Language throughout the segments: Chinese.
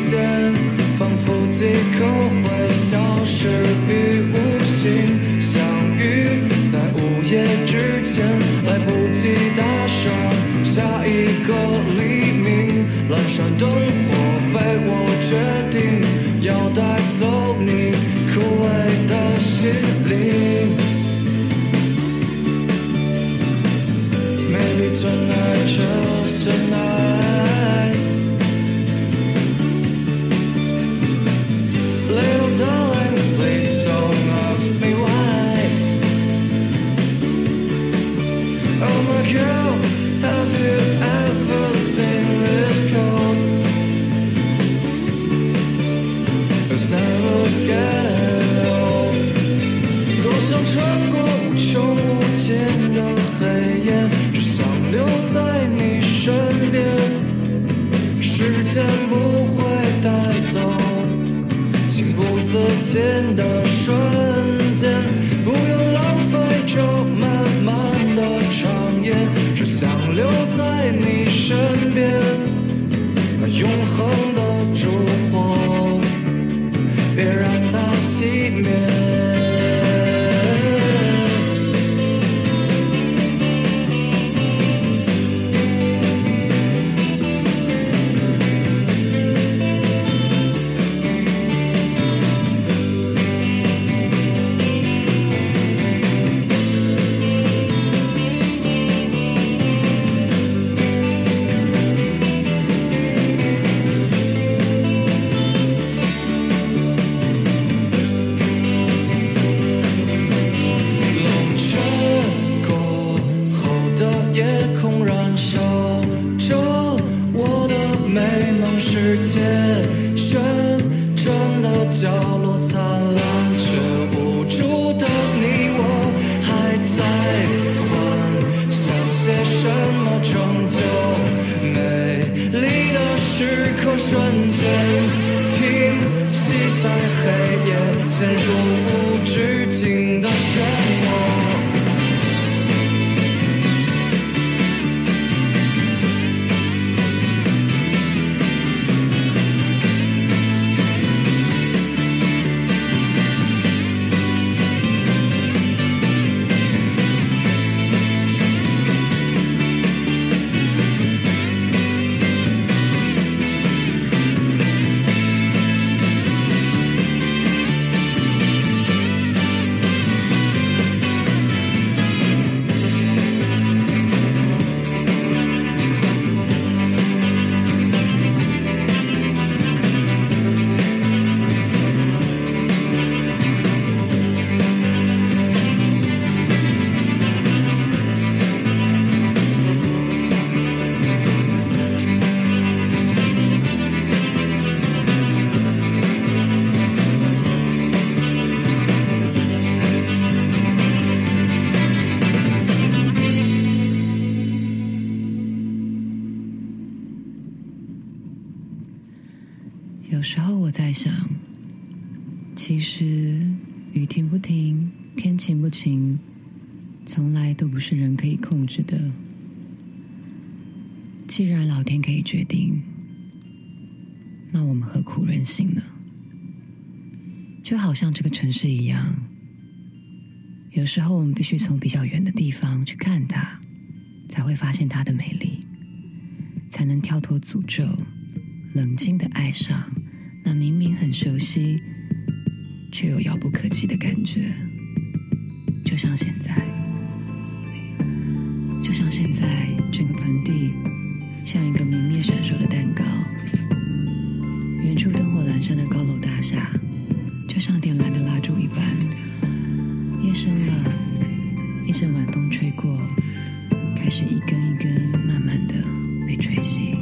间，仿佛即刻会消失于无形。相遇在午夜之前，来不及打上下一个黎明。阑珊灯火为我决定，要带多想穿过无穷无尽的黑夜，只想留在你身边。时间不会带走情不自禁的瞬间，角落灿烂却无助的你我，还在幻想些什么拯救美丽的时刻瞬间，停息在黑夜，陷入有时候我在想，其实雨停不停，天晴不晴，从来都不是人可以控制的。既然老天可以决定，那我们何苦任性呢？就好像这个城市一样，有时候我们必须从比较远的地方去看它，才会发现它的美丽，才能跳脱诅咒，冷静的爱上那明明很熟悉，却又遥不可及的感觉。就像现在，就像现在，整个盆地像一个明灭闪烁的蛋糕，远处灯火阑珊的高楼大厦，就像点燃的蜡烛一般。夜深了，一阵晚风吹过，开始一根一根慢慢的被吹熄。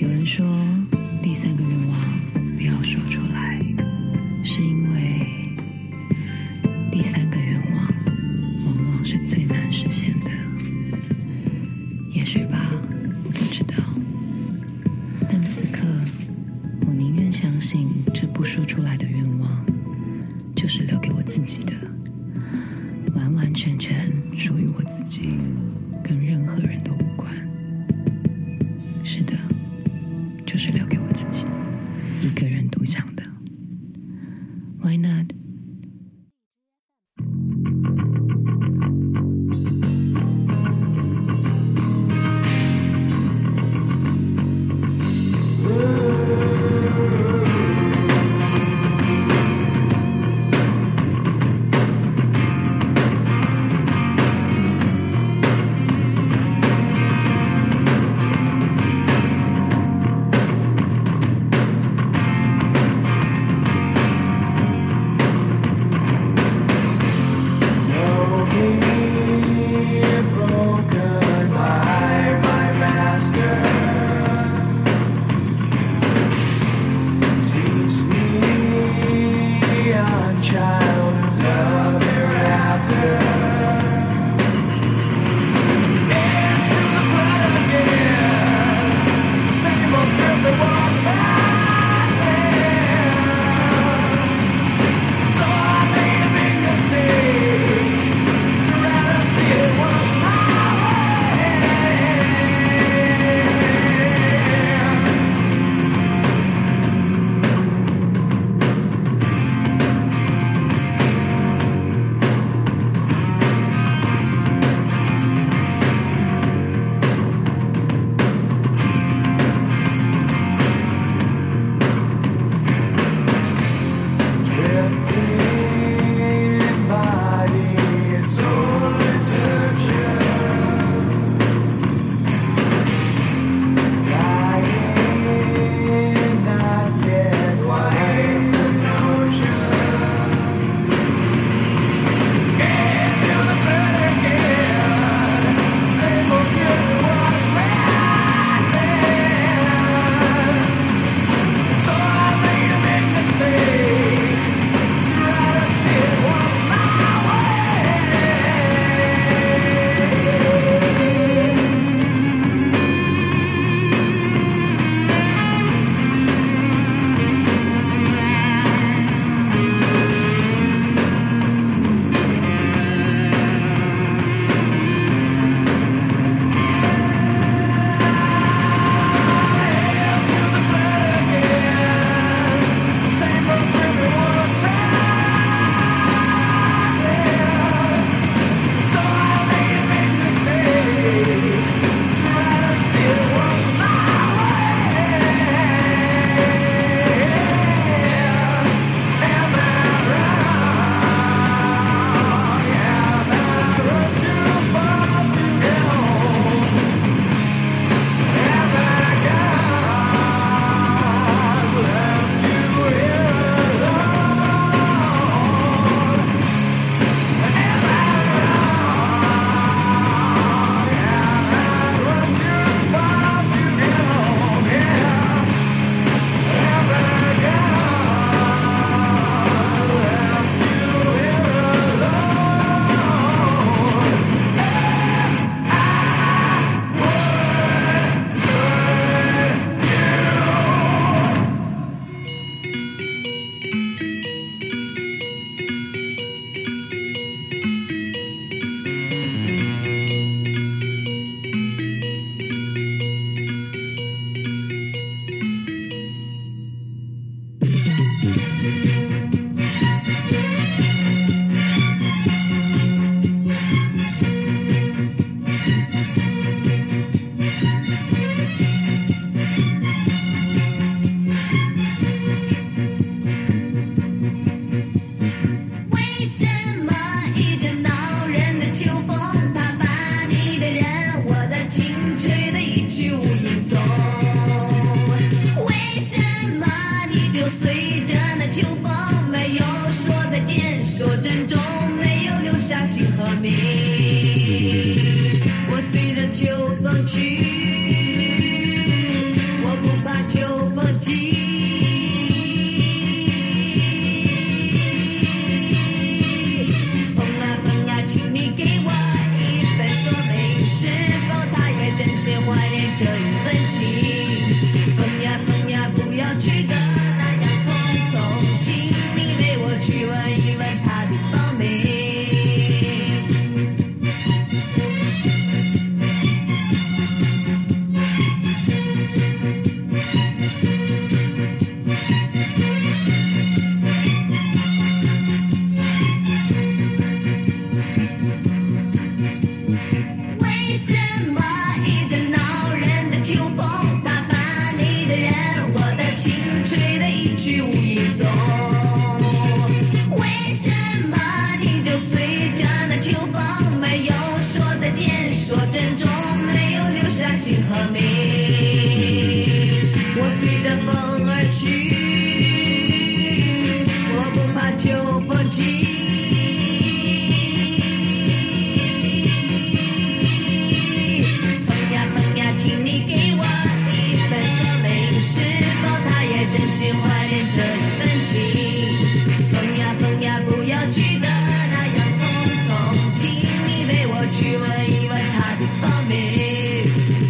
有人说，第三个愿望。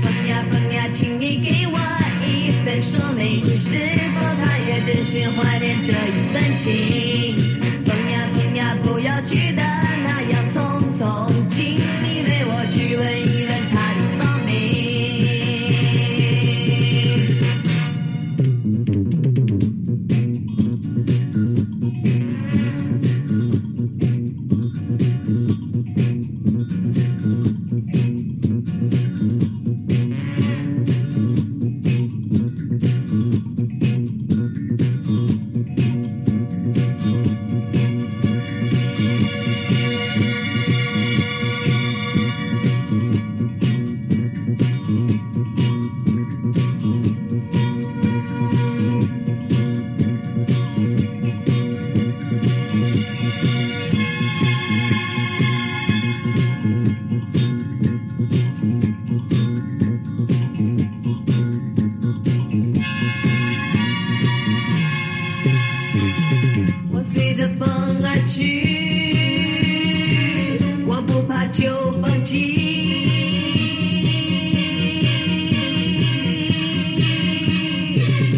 风呀风呀，请你给我一份说明，你是否他也真心怀念这一段情。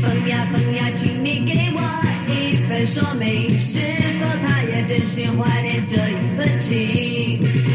风呀，风呀，请你给我一份说明，是否他也真心怀念这一份情。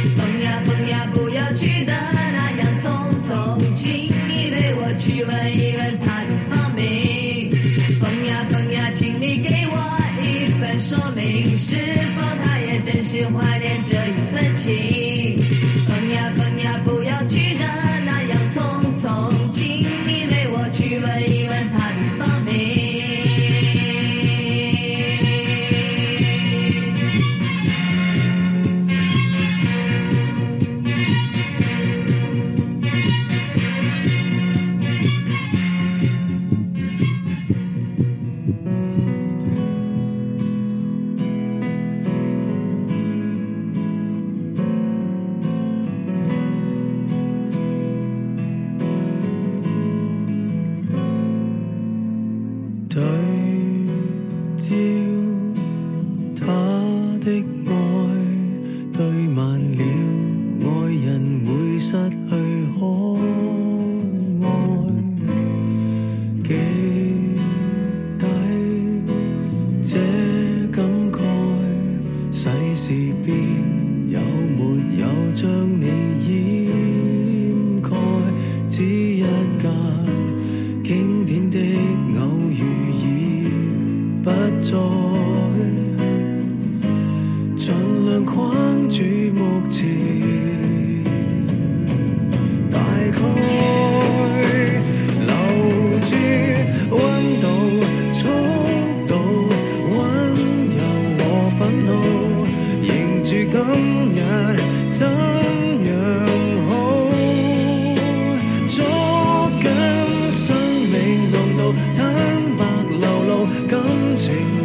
take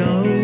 so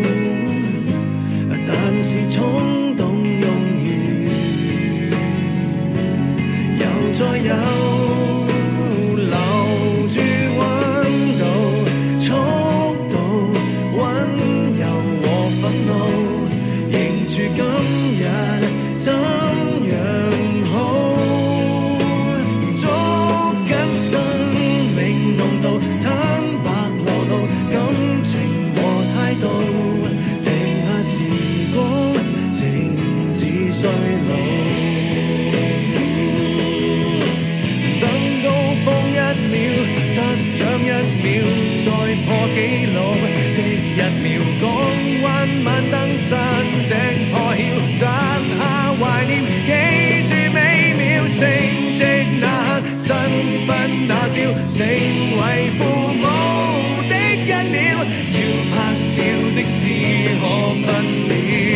成为父母的一秒要拍照的事可不少。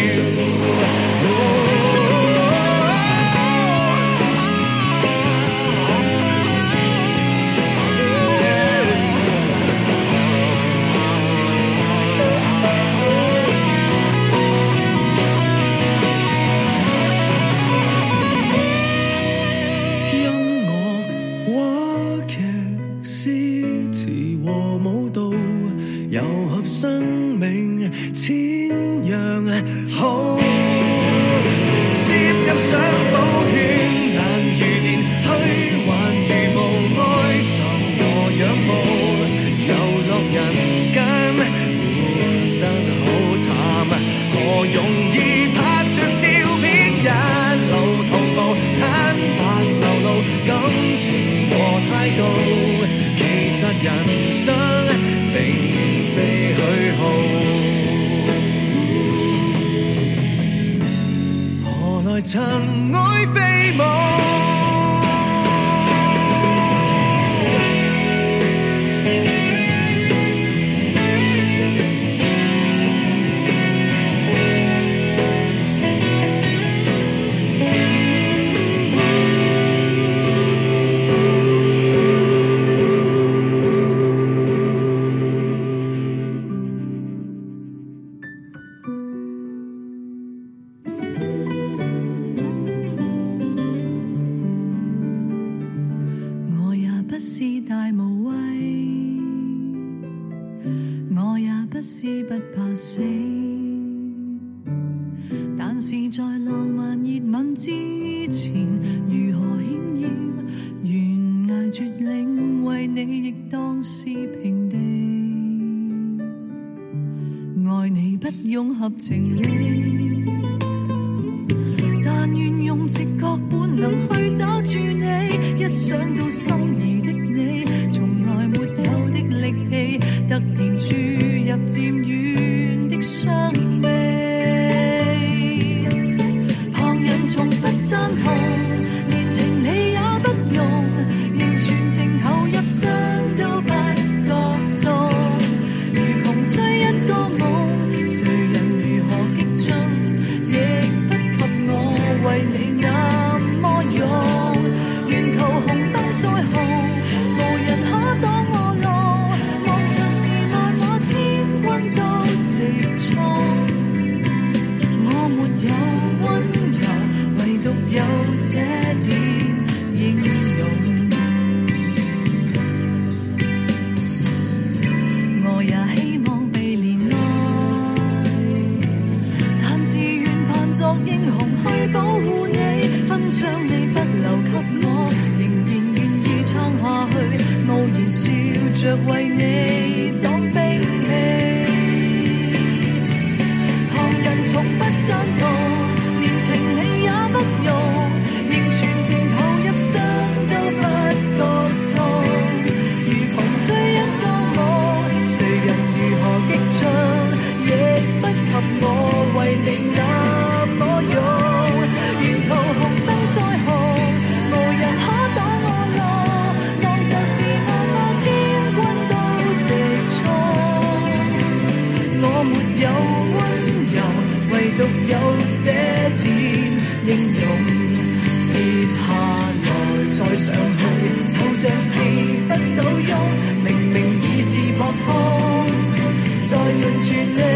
尘埃是不怕死，但是在浪漫热吻之前，如何险要悬崖绝岭，为你亦当是平地。爱你不用合情理。红去保护你分将你不留给我仍然愿意撑下去傲然笑着为你挡兵器旁人从不赞同连情理是不倒翁明明已是扑空再尽全力